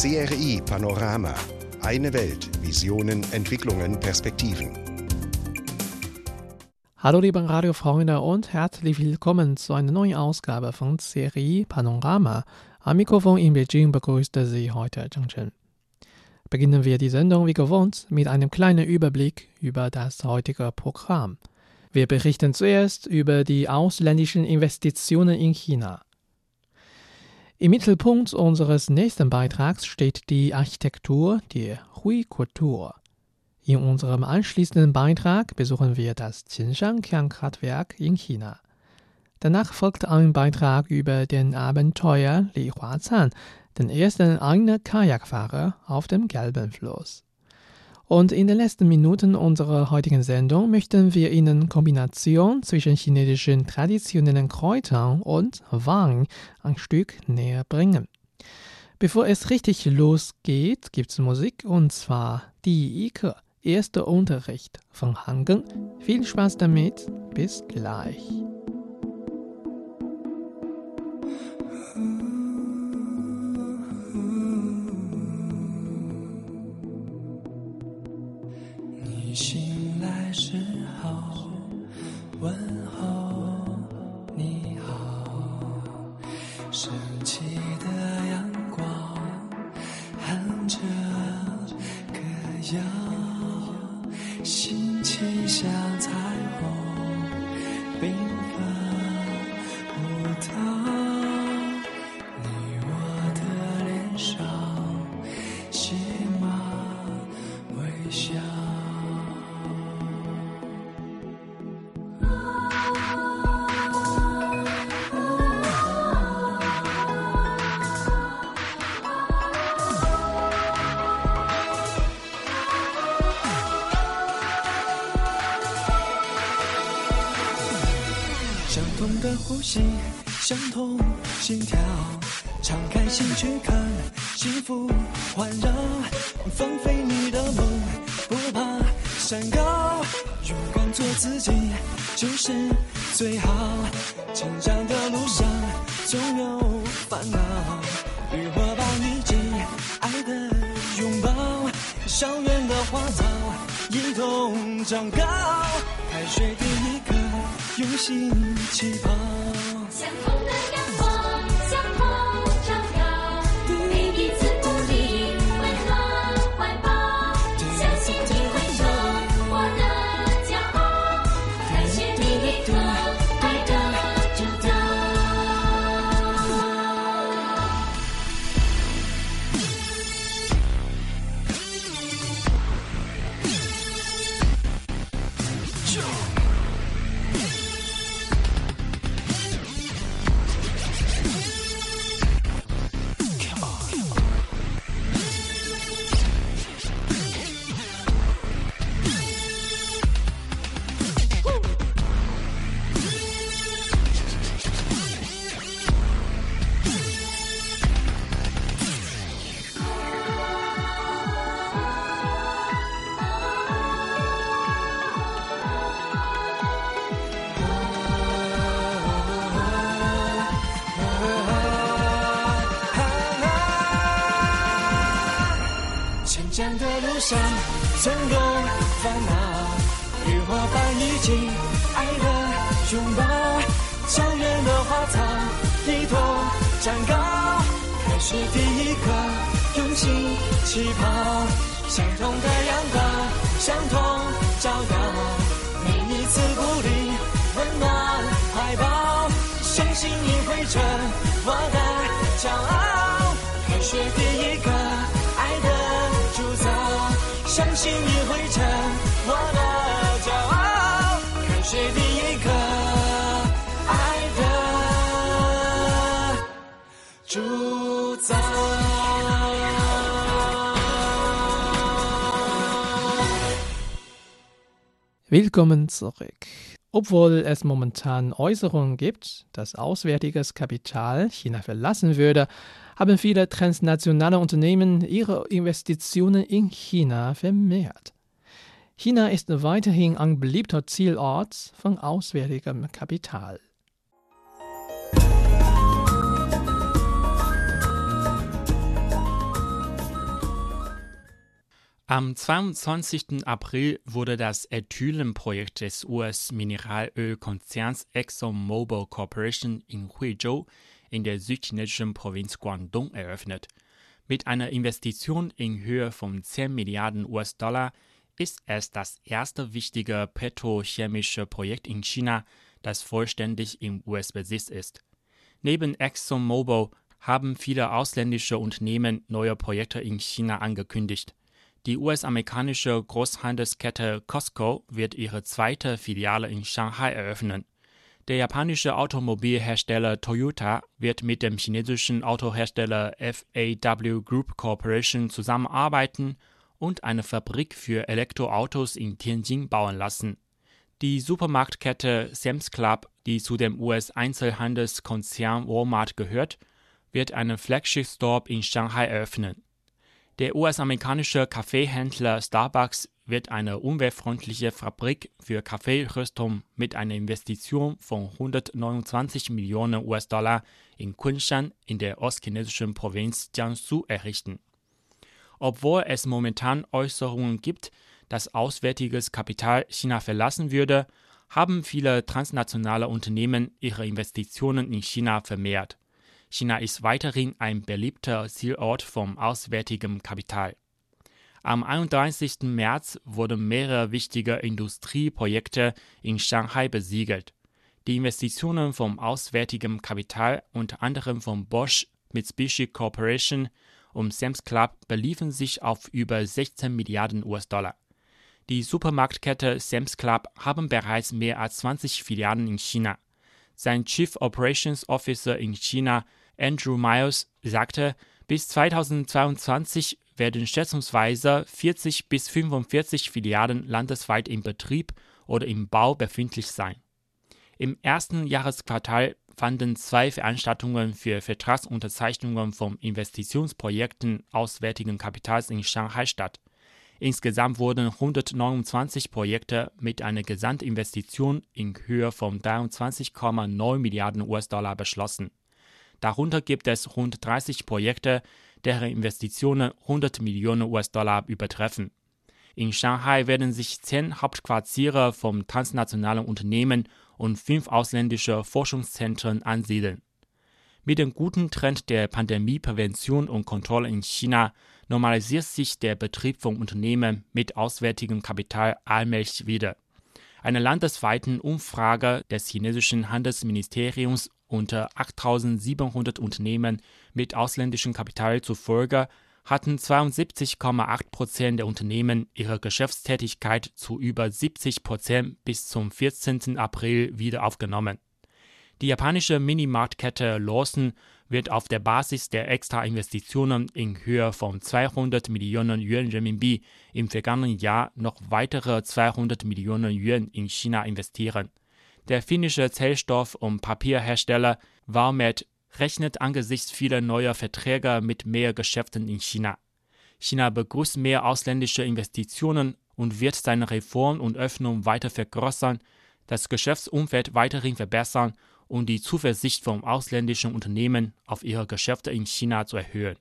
CRI Panorama. Eine Welt. Visionen, Entwicklungen, Perspektiven. Hallo liebe Radiofreunde und herzlich willkommen zu einer neuen Ausgabe von CRI Panorama. Am Mikrofon in Beijing begrüßte Sie heute Zheng Chen. Beginnen wir die Sendung wie gewohnt mit einem kleinen Überblick über das heutige Programm. Wir berichten zuerst über die ausländischen Investitionen in China. Im Mittelpunkt unseres nächsten Beitrags steht die Architektur der Hui-Kultur. In unserem anschließenden Beitrag besuchen wir das Qinshan-Kernkraftwerk in China. Danach folgt ein Beitrag über den Abenteuer Li Huazan, den ersten eigenen Kajakfahrer auf dem Gelben Fluss. Und in den letzten Minuten unserer heutigen Sendung möchten wir Ihnen Kombination zwischen chinesischen traditionellen Kräutern und Wein ein Stück näher bringen. Bevor es richtig losgeht, gibt es Musik und zwar die Ike, erster Unterricht von Hangen. Viel Spaß damit, bis gleich. 时候，问候，你好。升起的阳光，哼着歌谣，心情像。呼吸，相同心跳，敞开心去看，幸福环绕，放飞你的梦，不怕山高，勇敢做自己就是最好。成长的路上总有烦恼，与我把你紧爱的拥抱，校园的花草一同长高，开学第一课，用心起跑。照耀。每一次鼓励，温暖怀抱，相信你会成我的骄傲。开学第一课。相信你会成我的骄傲。开学第一个 Willkommen zurück. Obwohl es momentan Äußerungen gibt, dass auswärtiges Kapital China verlassen würde, haben viele transnationale Unternehmen ihre Investitionen in China vermehrt. China ist weiterhin ein beliebter Zielort von auswärtigem Kapital. Am 22. April wurde das Ethylenprojekt des US-Mineralölkonzerns ExxonMobil Corporation in Huizhou in der südchinesischen Provinz Guangdong eröffnet. Mit einer Investition in Höhe von 10 Milliarden US-Dollar ist es das erste wichtige petrochemische Projekt in China, das vollständig im US-Besitz ist. Neben ExxonMobil haben viele ausländische Unternehmen neue Projekte in China angekündigt. Die US-amerikanische Großhandelskette Costco wird ihre zweite Filiale in Shanghai eröffnen. Der japanische Automobilhersteller Toyota wird mit dem chinesischen Autohersteller FAW Group Corporation zusammenarbeiten und eine Fabrik für Elektroautos in Tianjin bauen lassen. Die Supermarktkette Sam's Club, die zu dem US-Einzelhandelskonzern Walmart gehört, wird einen Flagship Store in Shanghai eröffnen. Der US-amerikanische Kaffeehändler Starbucks wird eine umweltfreundliche Fabrik für Kaffeeröstung mit einer Investition von 129 Millionen US-Dollar in Kunshan in der ostchinesischen Provinz Jiangsu errichten. Obwohl es momentan Äußerungen gibt, dass auswärtiges Kapital China verlassen würde, haben viele transnationale Unternehmen ihre Investitionen in China vermehrt. China ist weiterhin ein beliebter Zielort vom auswärtigen Kapital. Am 31. März wurden mehrere wichtige Industrieprojekte in Shanghai besiegelt. Die Investitionen vom auswärtigen Kapital, unter anderem von Bosch, Mitsubishi Corporation und Sam's Club, beliefen sich auf über 16 Milliarden US-Dollar. Die Supermarktkette Sam's Club haben bereits mehr als 20 Filialen in China. Sein Chief Operations Officer in China Andrew Miles sagte, bis 2022 werden schätzungsweise 40 bis 45 Filialen landesweit im Betrieb oder im Bau befindlich sein. Im ersten Jahresquartal fanden zwei Veranstaltungen für Vertragsunterzeichnungen von Investitionsprojekten auswärtigen Kapitals in Shanghai statt. Insgesamt wurden 129 Projekte mit einer Gesamtinvestition in Höhe von 23,9 Milliarden US-Dollar beschlossen. Darunter gibt es rund 30 Projekte, deren Investitionen 100 Millionen US-Dollar übertreffen. In Shanghai werden sich zehn Hauptquartiere von transnationalen Unternehmen und fünf ausländische Forschungszentren ansiedeln. Mit dem guten Trend der Pandemieprävention und Kontrolle in China normalisiert sich der Betrieb von Unternehmen mit auswärtigem Kapital allmählich wieder. Einer landesweiten Umfrage des chinesischen Handelsministeriums unter 8700 Unternehmen mit ausländischem Kapital zufolge hatten 72,8 Prozent der Unternehmen ihre Geschäftstätigkeit zu über 70 Prozent bis zum 14. April wieder aufgenommen. Die japanische Minimarktkette Lawson wird auf der Basis der Extrainvestitionen in Höhe von 200 Millionen Yuan Renminbi im vergangenen Jahr noch weitere 200 Millionen Yuan in China investieren. Der finnische Zellstoff- und Papierhersteller Valmet rechnet angesichts vieler neuer Verträge mit mehr Geschäften in China. China begrüßt mehr ausländische Investitionen und wird seine Reform und Öffnung weiter vergrößern, das Geschäftsumfeld weiterhin verbessern und die Zuversicht von ausländischen Unternehmen auf ihre Geschäfte in China zu erhöhen.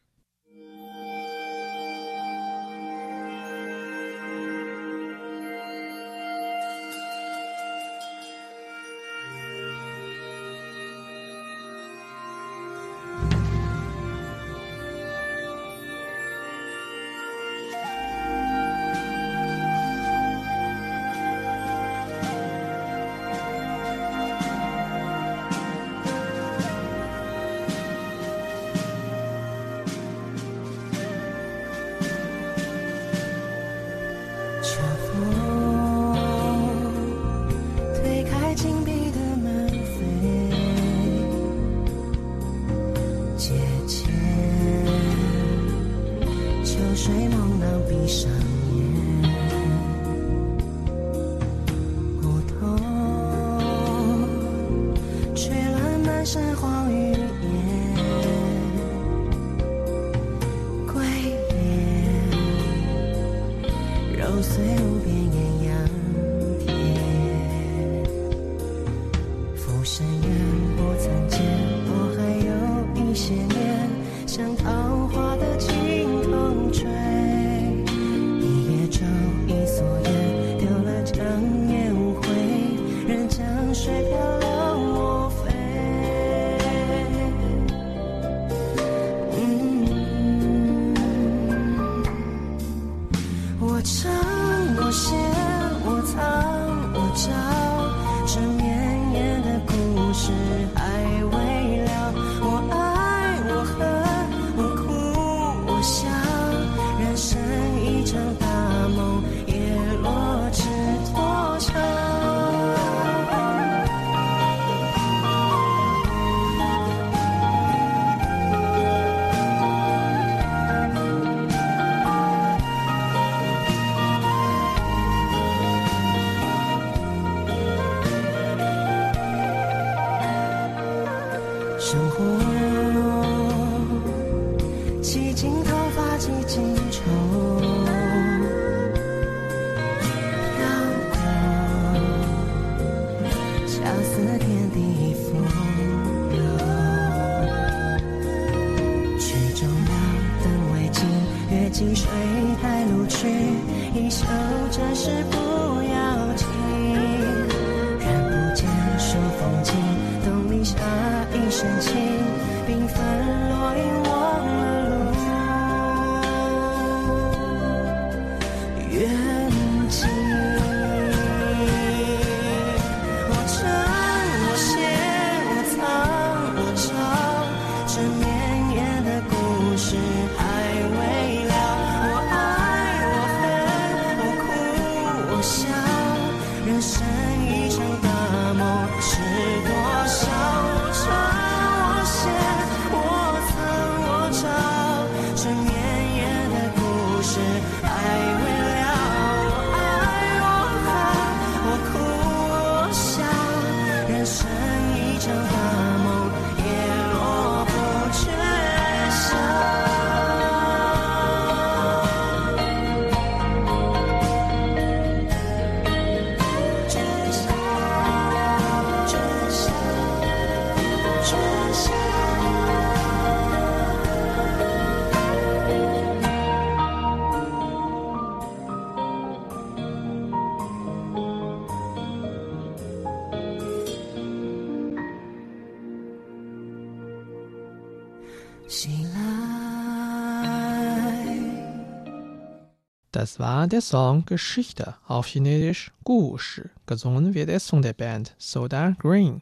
Das war der Song Geschichte auf Chinesisch Gushi. Gesungen wird es von der Band Soda Green.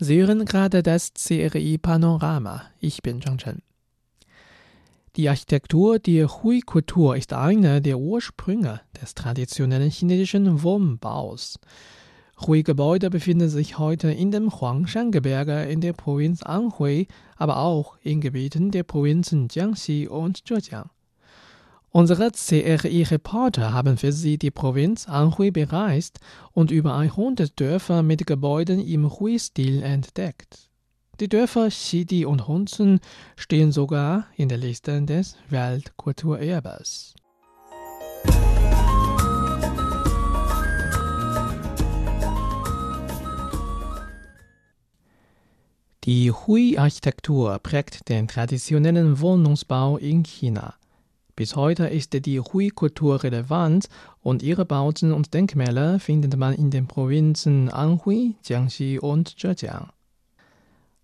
Sie hören gerade das CRI Panorama. Ich bin Zhang Chen. Die Architektur der Hui-Kultur ist einer der Ursprünge des traditionellen chinesischen Wohnbaus. Hui-Gebäude befinden sich heute in dem Huangshan-Gebirge in der Provinz Anhui, aber auch in Gebieten der Provinzen Jiangxi und Zhejiang. Unsere CRI-Reporter haben für Sie die Provinz Anhui bereist und über 100 Dörfer mit Gebäuden im Hui-Stil entdeckt. Die Dörfer Xidi und Hunzun stehen sogar in der Liste des Weltkulturerbes. Die Hui-Architektur prägt den traditionellen Wohnungsbau in China. Bis heute ist die Hui-Kultur relevant und ihre Bauten und Denkmäler findet man in den Provinzen Anhui, Jiangxi und Zhejiang.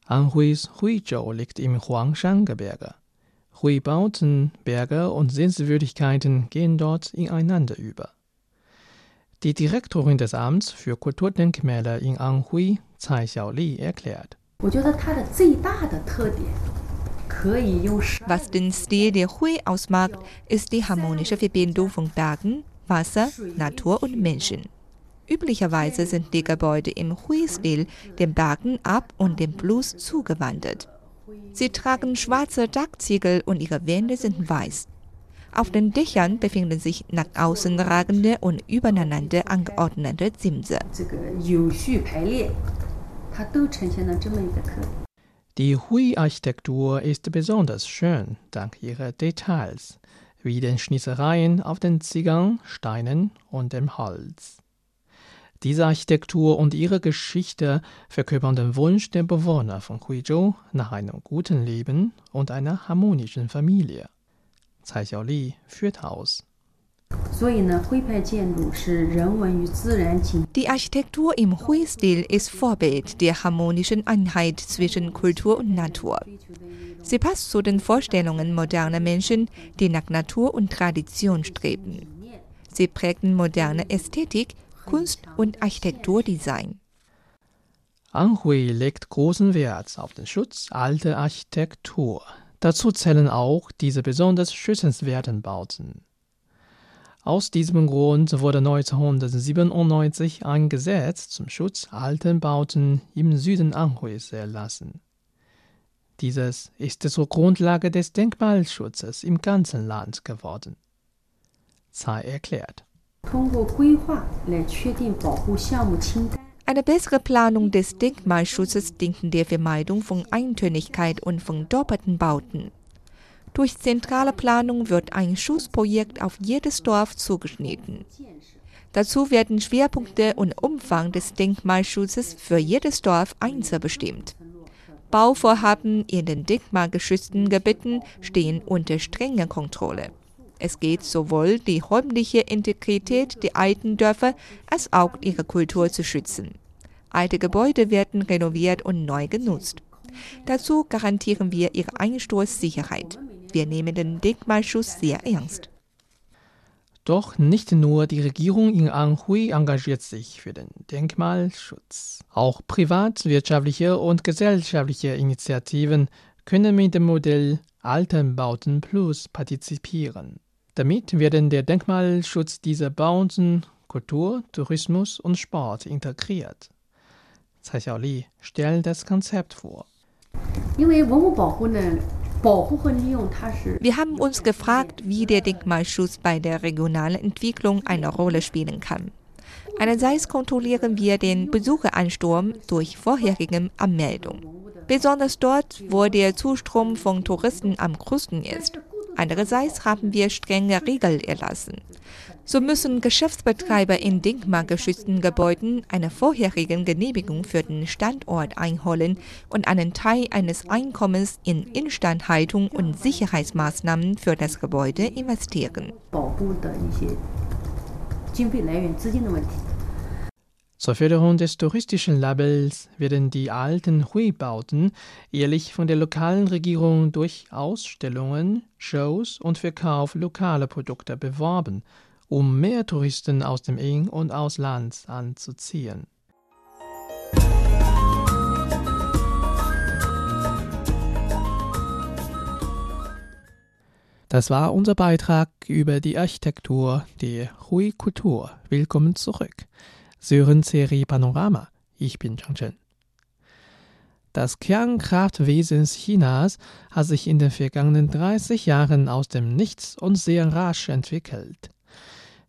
Anhuis Huizhou liegt im Huangshan-Gebirge. Hui-Bauten, Berge und Sehenswürdigkeiten gehen dort ineinander über. Die Direktorin des Amts für Kulturdenkmäler in Anhui, Tsai Xiaoli, erklärt. 我觉得它的最大的特点可以用十 was den Stil der Hui ausmacht, ist die harmonische Verbindung von Bergen, Wasser, Natur und Menschen. Üblicherweise sind die Gebäude im Hui-Stil den Bergen ab und dem Fluss zugewandt. Sie tragen schwarze Dachziegel und ihre Wände sind weiß. Auf den Dächern befinden sich nach außen ragende und übereinander angeordnete Simse. Die Hui-Architektur ist besonders schön dank ihrer Details, wie den Schnitzereien auf den Ziegern, Steinen und dem Holz. Diese Architektur und ihre Geschichte verkörpern den Wunsch der Bewohner von Huizhou nach einem guten Leben und einer harmonischen Familie. Tsai Xiaoli führt aus. Die Architektur im Hui-Stil ist Vorbild der harmonischen Einheit zwischen Kultur und Natur. Sie passt zu den Vorstellungen moderner Menschen, die nach Natur und Tradition streben. Sie prägen moderne Ästhetik, Kunst und Architekturdesign. Anhui legt großen Wert auf den Schutz alter Architektur. Dazu zählen auch diese besonders schützenswerten Bauten. Aus diesem Grund wurde 1997 ein Gesetz zum Schutz alten Bauten im Süden Anhuis erlassen. Dieses ist zur Grundlage des Denkmalschutzes im ganzen Land geworden. Zai erklärt. Eine bessere Planung des Denkmalschutzes dienten der Vermeidung von Eintönigkeit und von doppelten Bauten. Durch zentrale Planung wird ein Schutzprojekt auf jedes Dorf zugeschnitten. Dazu werden Schwerpunkte und Umfang des Denkmalschutzes für jedes Dorf einzeln bestimmt. Bauvorhaben in den denkmalgeschützten Gebieten stehen unter strenger Kontrolle. Es geht sowohl die räumliche Integrität der alten Dörfer als auch ihre Kultur zu schützen. Alte Gebäude werden renoviert und neu genutzt. Dazu garantieren wir ihre Einsturzsicherheit. Wir nehmen den Denkmalschutz sehr ernst. Doch nicht nur die Regierung in Anhui engagiert sich für den Denkmalschutz. Auch privatwirtschaftliche und gesellschaftliche Initiativen können mit dem Modell Altenbauten Plus partizipieren. Damit werden der Denkmalschutz dieser Bauten Kultur, Tourismus und Sport integriert. Cai Xiaoli stellt das Konzept vor. 因为文物保护呢，保护和利用它是 Wir haben uns gefragt, wie der Denkmalschutz bei der regionalen Entwicklung eine Rolle spielen kann. Einerseits kontrollieren wir den Besucheransturm durch vorherige Anmeldung. Besonders dort, wo der Zustrom von Touristen am größten ist. Andererseits haben wir strenge Regeln erlassen. So müssen Geschäftsbetreiber in denkmalgeschützten Gebäuden eine vorherige Genehmigung für den Standort einholen und einen Teil eines Einkommens in Instandhaltung und Sicherheitsmaßnahmen für das Gebäude investieren. Zur Förderung des touristischen Labels werden die alten Hui-Bauten jährlich von der lokalen Regierung durch Ausstellungen, Shows und Verkauf lokaler Produkte beworben, um mehr Touristen aus dem In- und Ausland anzuziehen. Das war unser Beitrag über die Architektur der Hui-Kultur. Willkommen zurück. Sie hören Serie Panorama. Ich bin Chang Chen. Das Kernkraftwesen Chinas hat sich in den vergangenen 30 Jahren aus dem Nichts und sehr rasch entwickelt.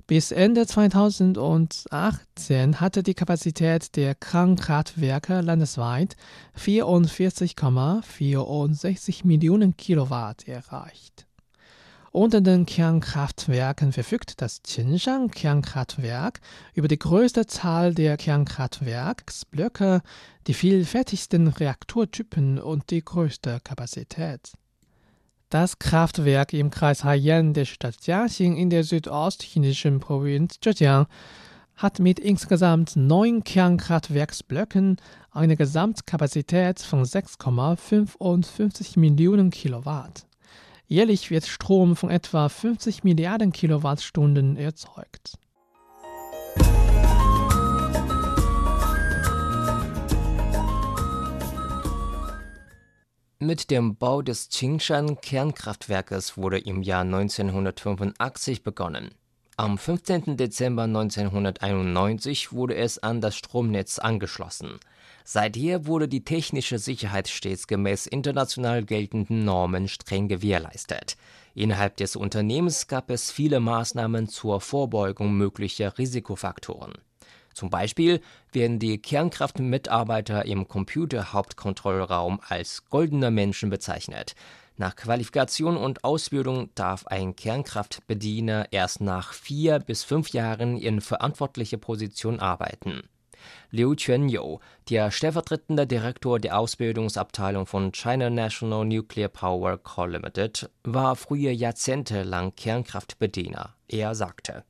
Bis Ende 2018 hatte die Kapazität der Kernkraftwerke landesweit 44,64 Millionen Kilowatt erreicht. Unter den Kernkraftwerken verfügt das Qinshan Kernkraftwerk über die größte Zahl der Kernkraftwerksblöcke, die vielfältigsten Reaktortypen und die größte Kapazität. Das Kraftwerk im Kreis Haiyan der Stadt Jiaxing in der südostchinesischen Provinz Zhejiang hat mit insgesamt neun Kernkraftwerksblöcken eine Gesamtkapazität von 6,55 Millionen Kilowatt. Jährlich wird Strom von etwa 50 Milliarden Kilowattstunden erzeugt. Mit dem Bau des Qingshan Kernkraftwerkes wurde im Jahr 1985 begonnen. Am 15. Dezember 1991 wurde es an das Stromnetz angeschlossen. Seither wurde die technische Sicherheit stets gemäß international geltenden Normen streng gewährleistet. Innerhalb des Unternehmens gab es viele Maßnahmen zur Vorbeugung möglicher Risikofaktoren. Zum Beispiel werden die Kernkraftmitarbeiter im Computerhauptkontrollraum als goldene Menschen bezeichnet. Nach Qualifikation und Ausbildung darf ein Kernkraftbediener erst nach vier bis fünf Jahren in verantwortlicher Position arbeiten. Liu Quanyu, der stellvertretende Direktor der Ausbildungsabteilung von China National Nuclear Power Co. Limited, war früher jahrzehntelang Kernkraftbediener. Er sagte: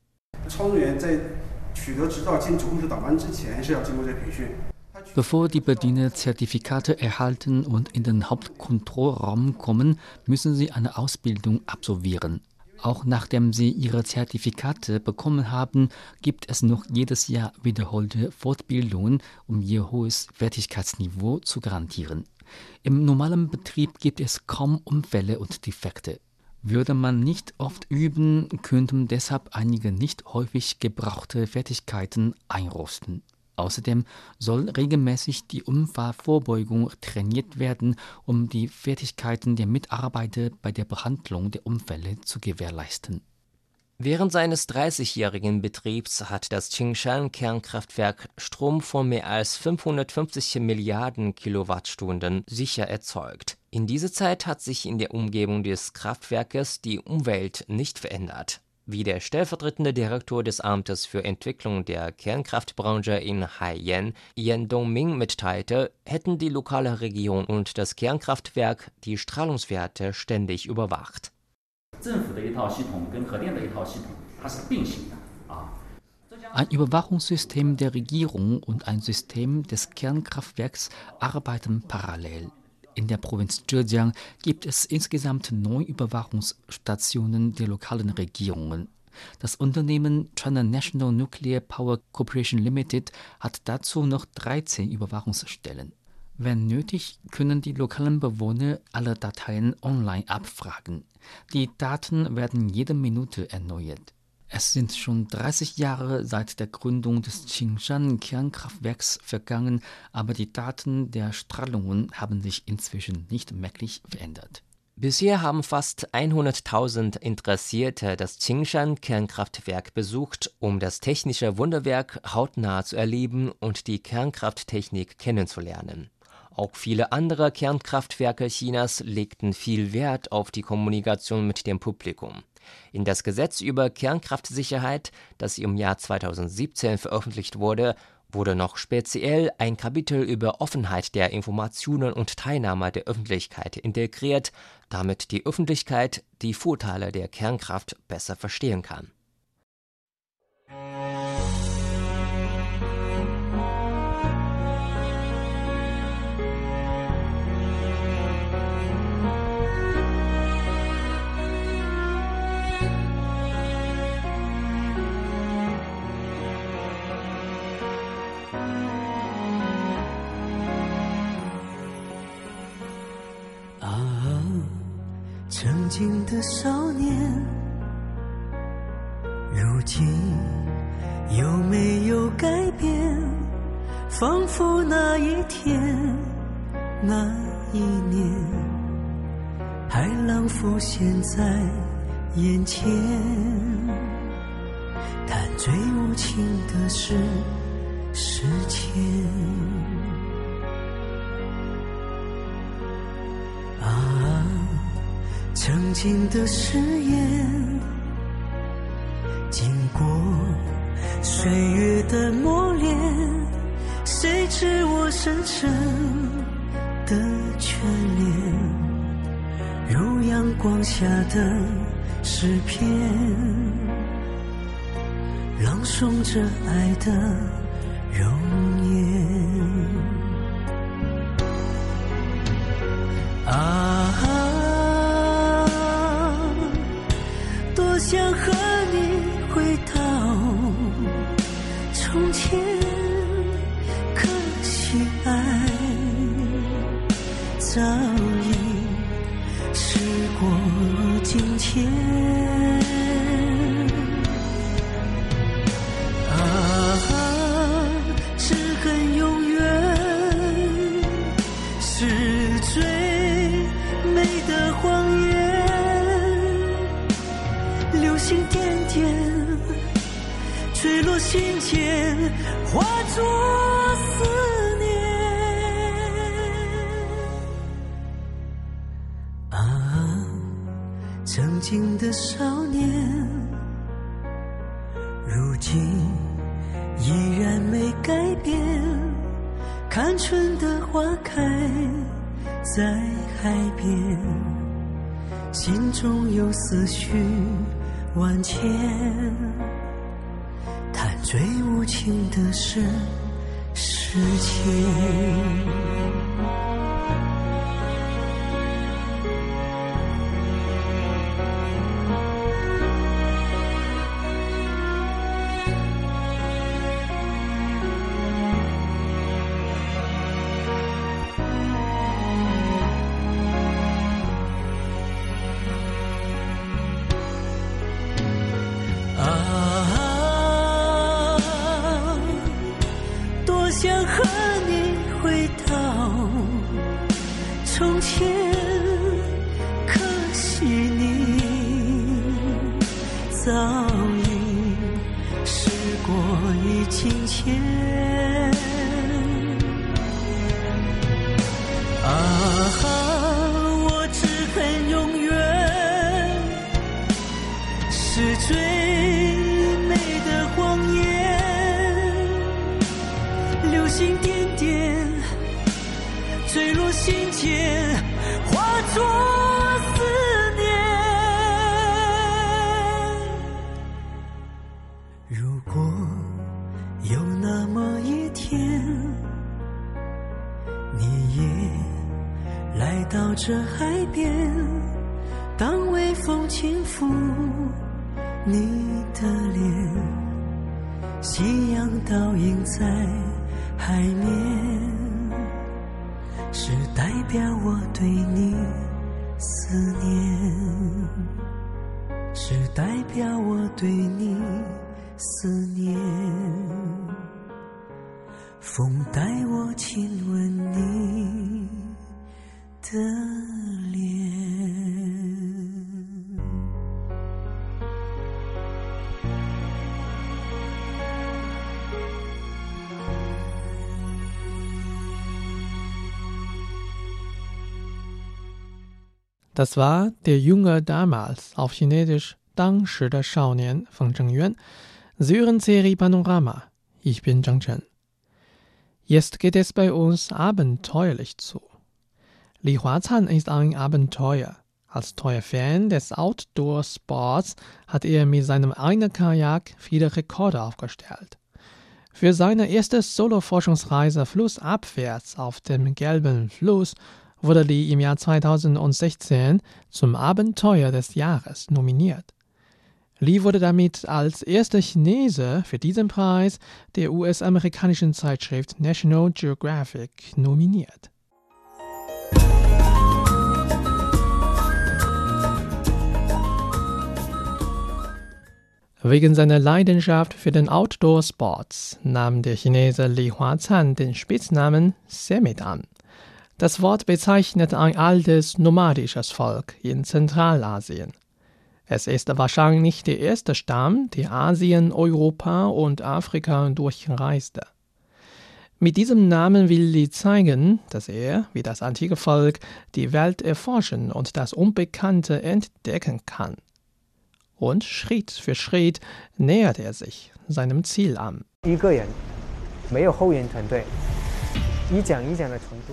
Bevor die Bediener Zertifikate erhalten und in den Hauptkontrollraum kommen, müssen sie eine Ausbildung absolvieren. Auch nachdem sie ihre Zertifikate bekommen haben, gibt es noch jedes Jahr wiederholte Fortbildungen, um ihr hohes Fertigkeitsniveau zu garantieren. Im normalen Betrieb gibt es kaum Unfälle und Defekte. Würde man nicht oft üben, könnten deshalb einige nicht häufig gebrauchte Fertigkeiten einrosten. Außerdem soll regelmäßig die Unfallvorbeugung trainiert werden, um die Fertigkeiten der Mitarbeiter bei der Behandlung der Unfälle zu gewährleisten. Während seines 30-jährigen Betriebs hat das Qingshan Kernkraftwerk Strom von mehr als 550 Milliarden Kilowattstunden sicher erzeugt. In dieser Zeit hat sich in der Umgebung des Kraftwerkes die Umwelt nicht verändert wie der stellvertretende Direktor des Amtes für Entwicklung der Kernkraftbranche in Haiyan, Yan Dongming, mitteilte, hätten die lokale Region und das Kernkraftwerk die Strahlungswerte ständig überwacht. Ein Überwachungssystem der Regierung und ein System des Kernkraftwerks arbeiten parallel. In der Provinz Zhejiang gibt es insgesamt neun Überwachungsstationen der lokalen Regierungen. Das Unternehmen China National Nuclear Power Corporation Limited hat dazu noch 13 Überwachungsstellen. Wenn nötig, können die lokalen Bewohner alle Dateien online abfragen. Die Daten werden jede Minute erneuert. Es sind schon 30 Jahre seit der Gründung des Qingshan Kernkraftwerks vergangen, aber die Daten der Strahlungen haben sich inzwischen nicht merklich verändert. Bisher haben fast 100.000 Interessierte das Qingshan Kernkraftwerk besucht, um das technische Wunderwerk hautnah zu erleben und die Kernkrafttechnik kennenzulernen. Auch viele andere Kernkraftwerke Chinas legten viel Wert auf die Kommunikation mit dem Publikum. In das Gesetz über Kernkraftsicherheit, das im Jahr 2017 veröffentlicht wurde, wurde noch speziell ein Kapitel über Offenheit der Informationen und Teilnahme der Öffentlichkeit integriert, damit die Öffentlichkeit die Vorteile der Kernkraft besser verstehen kann. “曾经的少年，如今有没有改变？仿佛那一天，那一年，海浪浮现在眼前。但最无情的是时间。”曾经的誓言，经过岁月的磨练，谁知我深深的眷恋，如阳光下的诗篇，朗诵着爱的容依然没改变。看春的花开在海边，心中有思绪万千。但最无情的是时间。到这海边。当微风轻拂你的脸，夕阳倒映在海面，是代表我对你思念，是代表我对你思念。风带我亲吻你的脸。Das war der Junge damals, auf Chinesisch Dang Shi der von Zheng Yuan. Sie hören Serie Panorama. Ich bin Zhang Chen. Jetzt geht es bei uns abenteuerlich zu. Li Huazhan ist ein Abenteuer. Als treuer Fan des Outdoor-Sports hat er mit seinem einen Kajak viele Rekorde aufgestellt. Für seine erste Solo-Forschungsreise flussabwärts auf dem Gelben Fluss wurde Li im Jahr 2016 zum Abenteuer des Jahres nominiert. Li wurde damit als erster Chinese für diesen Preis der US-amerikanischen Zeitschrift National Geographic nominiert. Wegen seiner Leidenschaft für den Outdoor-Sports nahm der Chinese Li Huazhan den Spitznamen Semit an. Das Wort bezeichnet ein altes nomadisches Volk in Zentralasien. Es ist wahrscheinlich der erste Stamm, der Asien, Europa und Afrika durchreiste. Mit diesem Namen will Li zeigen, dass er, wie das antike Volk, die Welt erforschen und das Unbekannte entdecken kann und Schritt für Schritt nähert er sich seinem Ziel an.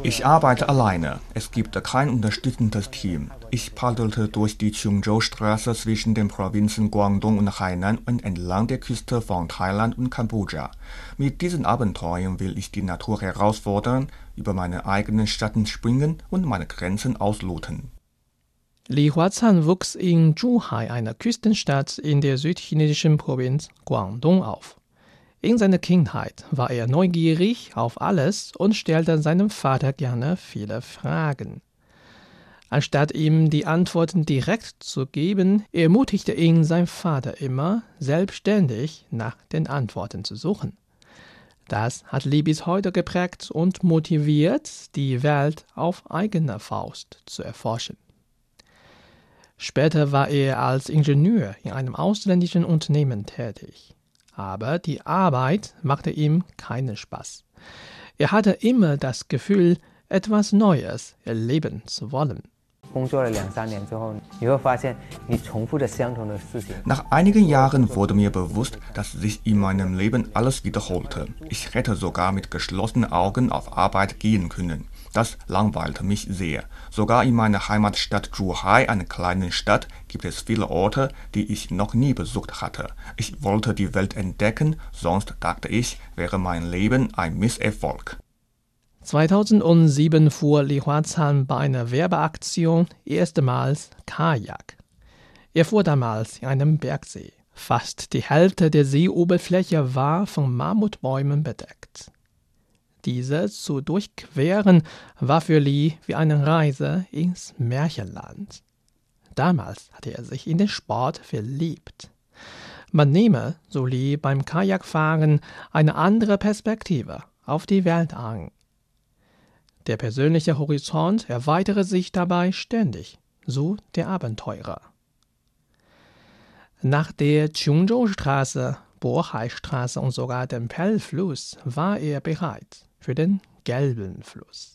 Ich arbeite alleine. Es gibt kein unterstützendes Team. Ich paddelte durch die Qingzhou-Straße zwischen den Provinzen Guangdong und Hainan und entlang der Küste von Thailand und Kambodscha. Mit diesen Abenteuern will ich die Natur herausfordern, über meine eigenen Schatten springen und meine Grenzen ausloten. Li Huazhan wuchs in Zhuhai, einer Küstenstadt in der südchinesischen Provinz Guangdong, auf. In seiner Kindheit war er neugierig auf alles und stellte seinem Vater gerne viele Fragen. Anstatt ihm die Antworten direkt zu geben, ermutigte ihn sein Vater immer, selbstständig nach den Antworten zu suchen. Das hat Li bis heute geprägt und motiviert, die Welt auf eigene Faust zu erforschen. Später war er als Ingenieur in einem ausländischen Unternehmen tätig aber die Arbeit machte ihm keinen Spaß. Er hatte immer das Gefühl, etwas Neues erleben zu wollen. Nach einigen Jahren wurde mir bewusst, dass sich in meinem Leben alles wiederholte. Ich hätte sogar mit geschlossenen Augen auf Arbeit gehen können. Das langweilte mich sehr. Sogar in meiner Heimatstadt Zhuhai, einer kleinen Stadt, gibt es viele Orte, die ich noch nie besucht hatte. Ich wollte die Welt entdecken, sonst dachte ich, wäre mein Leben ein Misserfolg. 2007 fuhr Li Huazhan bei einer Werbeaktion erstmals Kajak. Er fuhr damals in einem Bergsee. Fast die Hälfte der Seeoberfläche war von Mammutbäumen bedeckt. Diese zu durchqueren war für Li wie eine Reise ins Märchenland. Damals hatte er sich in den Sport verliebt. Man nehme, so Li beim Kajakfahren, eine andere Perspektive auf die Welt an. Der persönliche Horizont erweitere sich dabei ständig, so der Abenteurer. Nach der Chungzhou-Straße, Bohai-Straße und sogar dem Pell-Fluss war er bereit für den Gelben Fluss.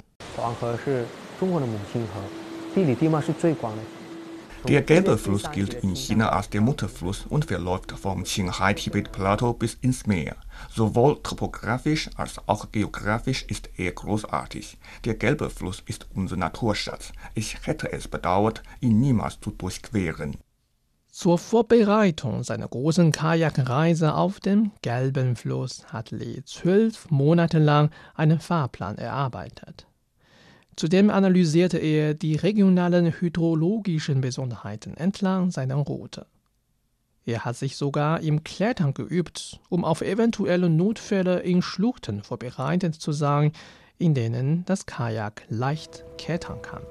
Der Gelbe Fluss gilt in China als der Mutterfluss und verläuft vom Qinghai-Tibet-Plateau bis ins Meer. Sowohl topografisch als auch geografisch ist er großartig. Der Gelbe Fluss ist unser Naturschatz. Ich hätte es bedauert, ihn niemals zu durchqueren. Zur Vorbereitung seiner großen Kajakreise auf dem Gelben Fluss hat Li zwölf Monate lang einen Fahrplan erarbeitet. Zudem analysierte er die regionalen hydrologischen Besonderheiten entlang seiner Route. Er hat sich sogar im Klettern geübt, um auf eventuelle Notfälle in Schluchten vorbereitet zu sein, in denen das Kajak leicht klettern kann.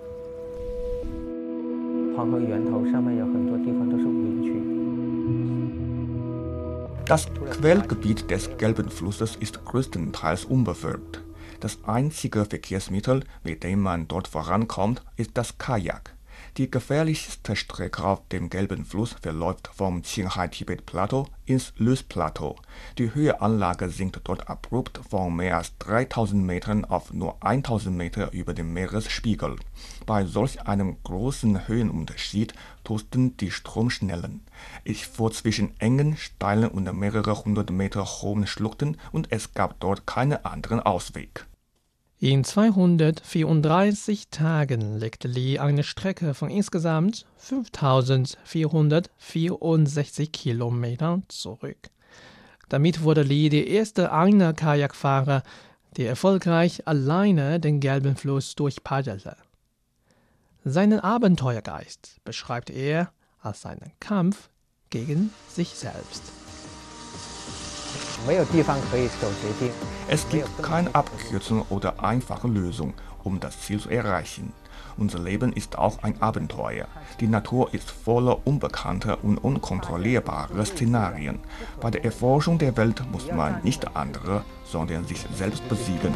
Das Quellgebiet des Gelben Flusses ist größtenteils unbevölkert. Das einzige Verkehrsmittel, mit dem man dort vorankommt, ist das Kajak. Die gefährlichste Strecke auf dem Gelben Fluss verläuft vom Qinghai-Tibet-Plateau ins Lös-Plateau. Die Höheanlage sinkt dort abrupt von mehr als 3000 Metern auf nur 1000 Meter über dem Meeresspiegel. Bei solch einem großen Höhenunterschied tosten die Stromschnellen. Ich fuhr zwischen engen, steilen und mehrere hundert Meter hohen Schluchten und es gab dort keinen anderen Ausweg. In 234 Tagen legte Li eine Strecke von insgesamt 5464 Kilometern zurück. Damit wurde Li der erste Einer-Kajakfahrer, der erfolgreich alleine den Gelben Fluss durchpaddelte. Seinen Abenteuergeist beschreibt er als seinen Kampf gegen sich selbst. Es gibt keine Abkürzung oder einfache Lösung, um das Ziel zu erreichen. Unser Leben ist auch ein Abenteuer. Die Natur ist voller unbekannter und unkontrollierbarer Szenarien. Bei der Erforschung der Welt muss man nicht andere, sondern sich selbst besiegen.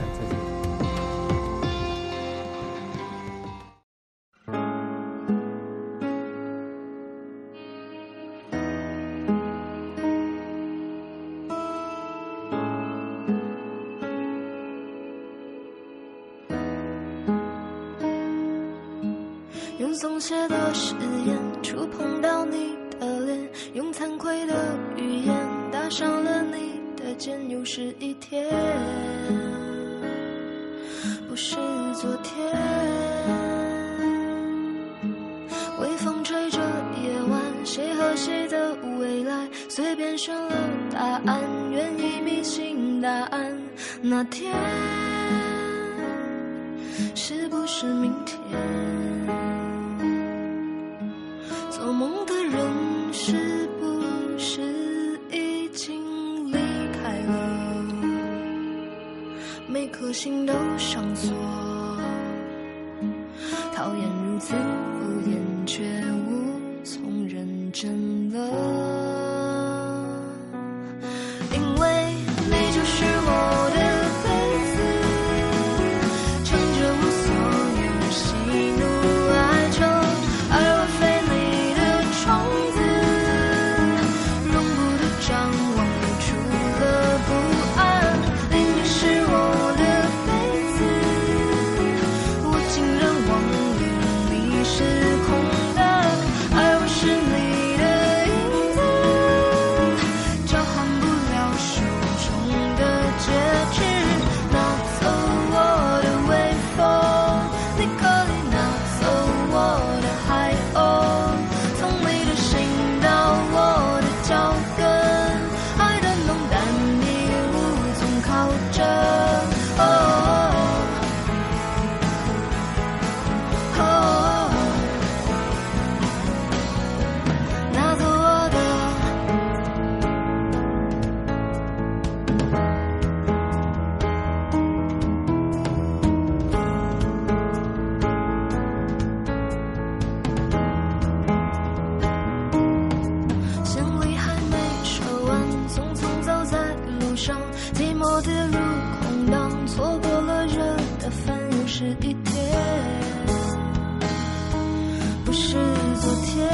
不是昨天。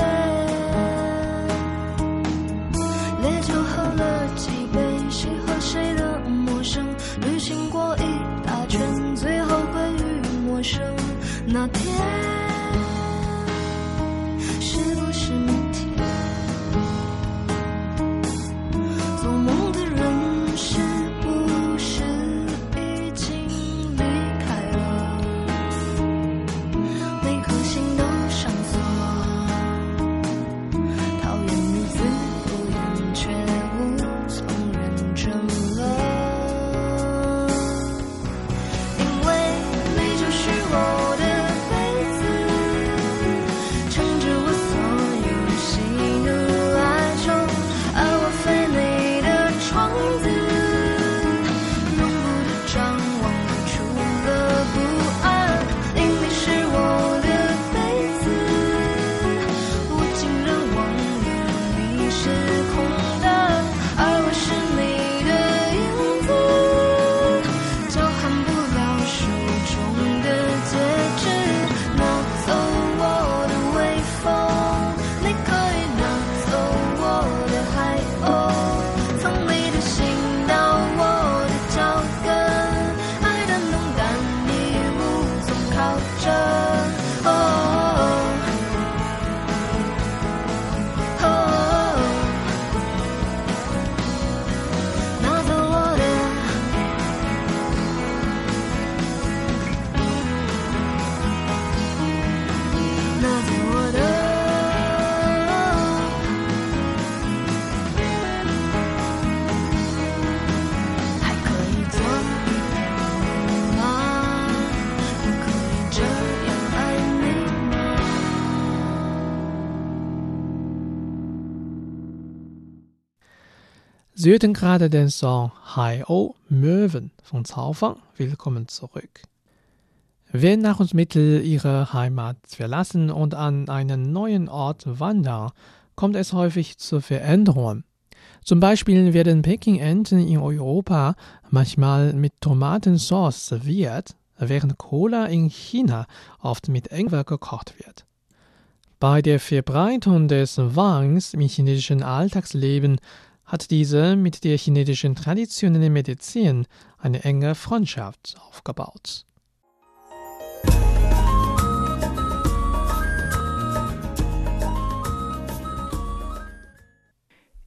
烈酒喝了几杯谁和谁的陌生？旅行过一大圈最后归于陌生。那天 Sie hörten gerade den Song Hai O Möwen von Zaufang. Willkommen zurück. Wenn Nahrungsmittel ihre Heimat verlassen und an einen neuen Ort wandern, kommt es häufig zu Veränderungen. Zum Beispiel werden Peking-Enten in Europa manchmal mit Tomatensauce serviert, während Cola in China oft mit Ingwer gekocht wird. Bei der Verbreitung des Weins im chinesischen Alltagsleben hat diese mit der chinesischen traditionellen Medizin eine enge Freundschaft aufgebaut.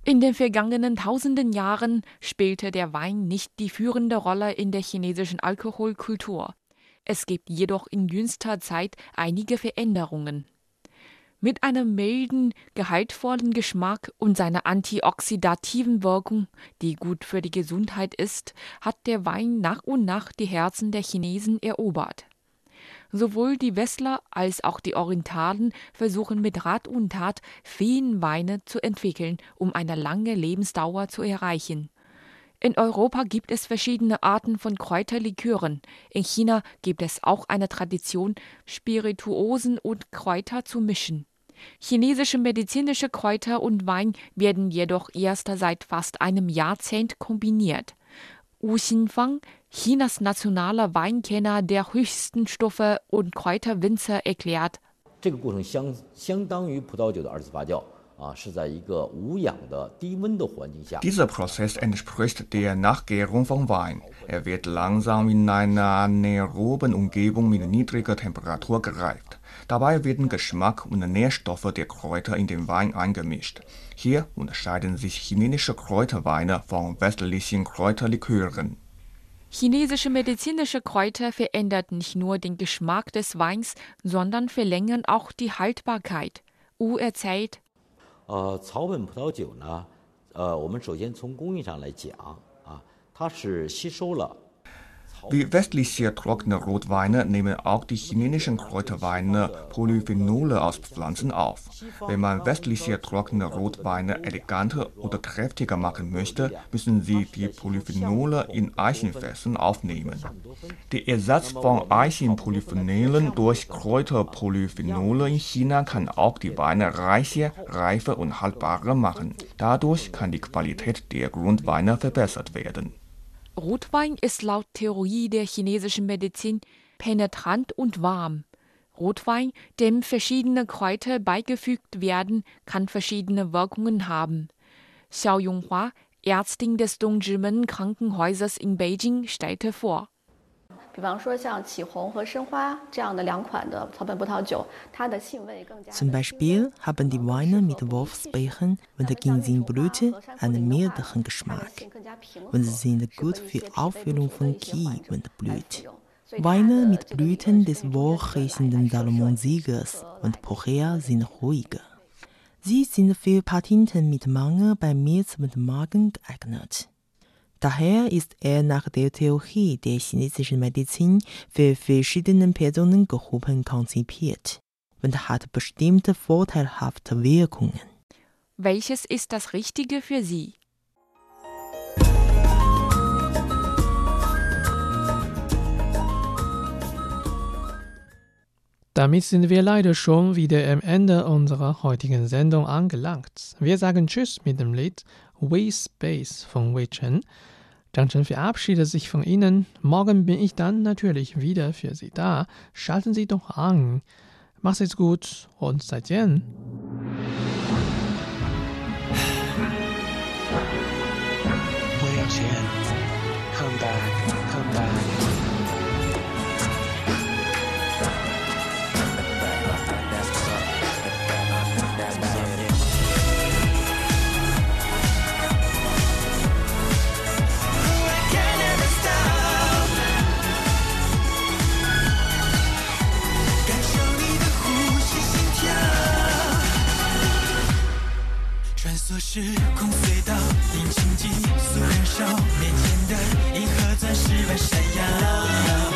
In den vergangenen tausenden Jahren spielte der Wein nicht die führende Rolle in der chinesischen Alkoholkultur. Es gibt jedoch in jüngster Zeit einige Veränderungen. Mit einem milden, gehaltvollen Geschmack und seiner antioxidativen Wirkung, die gut für die Gesundheit ist, hat der Wein nach und nach die Herzen der Chinesen erobert. Sowohl die Westler als auch die Orientalen versuchen mit Rat und Tat Feenweine zu entwickeln, um eine lange Lebensdauer zu erreichen. In Europa gibt es verschiedene Arten von Kräuterlikören. In China gibt es auch eine Tradition, Spirituosen und Kräuter zu mischen. Chinesische medizinische Kräuter und Wein werden jedoch erst seit fast einem Jahrzehnt kombiniert. Wu Xinfang, Chinas nationaler Weinkenner der höchsten Stufe und Kräuterwinzer, erklärt. Dieser Prozess entspricht der Nachgärung von Wein. Er wird langsam in einer anaeroben Umgebung mit niedriger Temperatur gereift. Dabei werden Geschmack und Nährstoffe der Kräuter in den Wein eingemischt. Hier unterscheiden sich chinesische Kräuterweine von westlichen Kräuterlikören. Chinesische medizinische Kräuter verändern nicht nur den Geschmack des Weins, sondern verlängern auch die Haltbarkeit. Wu erzählt, 呃，草本葡萄酒呢，呃，我们首先从工艺上来讲啊，它是吸收了 Wie westliche trockene Rotweine nehmen auch die chinesischen Kräuterweine Polyphenole aus Pflanzen auf. Wenn man westliche trockene Rotweine eleganter oder kräftiger machen möchte, müssen sie die Polyphenole in Eichenfässern aufnehmen. Der Ersatz von Eichenpolyphenolen durch Kräuterpolyphenole in China kann auch die Weine reicher, reifer und haltbarer machen. Dadurch kann die Qualität der Grundweine verbessert werden. Rotwein ist laut Theorie der chinesischen Medizin penetrant und warm. Rotwein, dem verschiedene Kräuter beigefügt werden, kann verschiedene Wirkungen haben. Xiao Yonghua, Ärztin des Dongzhimen Krankenhauses in Beijing, stellte vor. 比方说像启宏和申花这样的两款的草本葡萄酒，它的性味更加。 Zum Beispiel haben die Weine mit Wolfsbeeren und Ginsengblüte einen milderen Geschmack und sind gut für Auffüllung von Qi und Blut. Weine mit Blüten des wohlriechenden Salomonsiegers und Pocher sind ruhiger. Sie sind für Patienten mit Mangel bei Milz und Magen geeignet. Daher ist er nach der Theorie der chinesischen Medizin für verschiedene Personengruppen konzipiert und hat bestimmte vorteilhafte Wirkungen. Welches ist das Richtige für Sie? Damit sind wir leider schon wieder am Ende unserer heutigen Sendung angelangt. Wir sagen Tschüss mit dem Lied We Space von Wei Chen. Zhang Chen verabschiedet sich von Ihnen. Morgen bin ich dann natürlich wieder für Sie da. Schalten Sie doch an. Macht's jetzt gut und 再见. Wei Chen, come back, 时空隧道，引擎急速燃烧，面前的银河钻石般闪耀。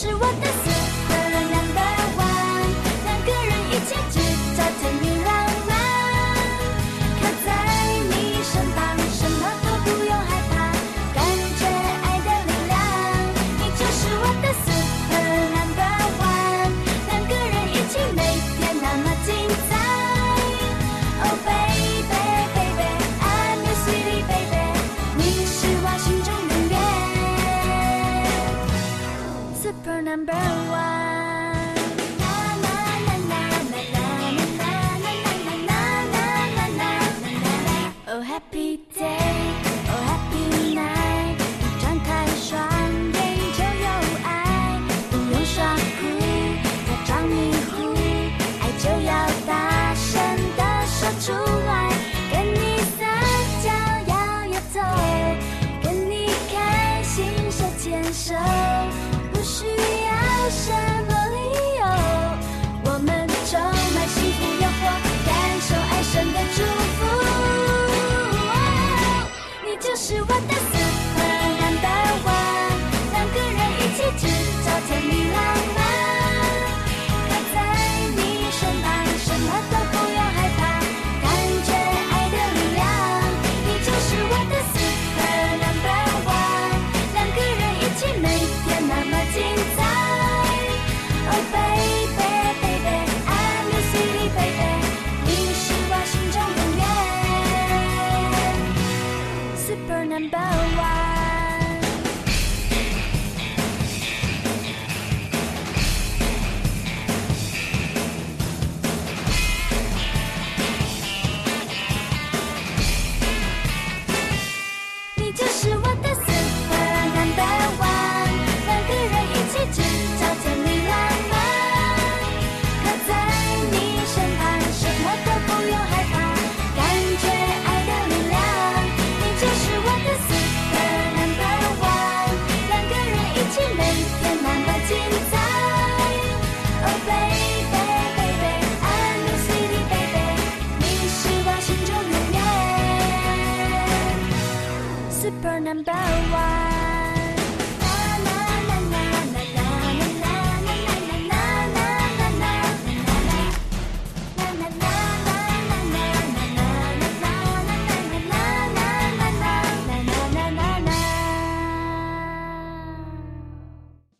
是我的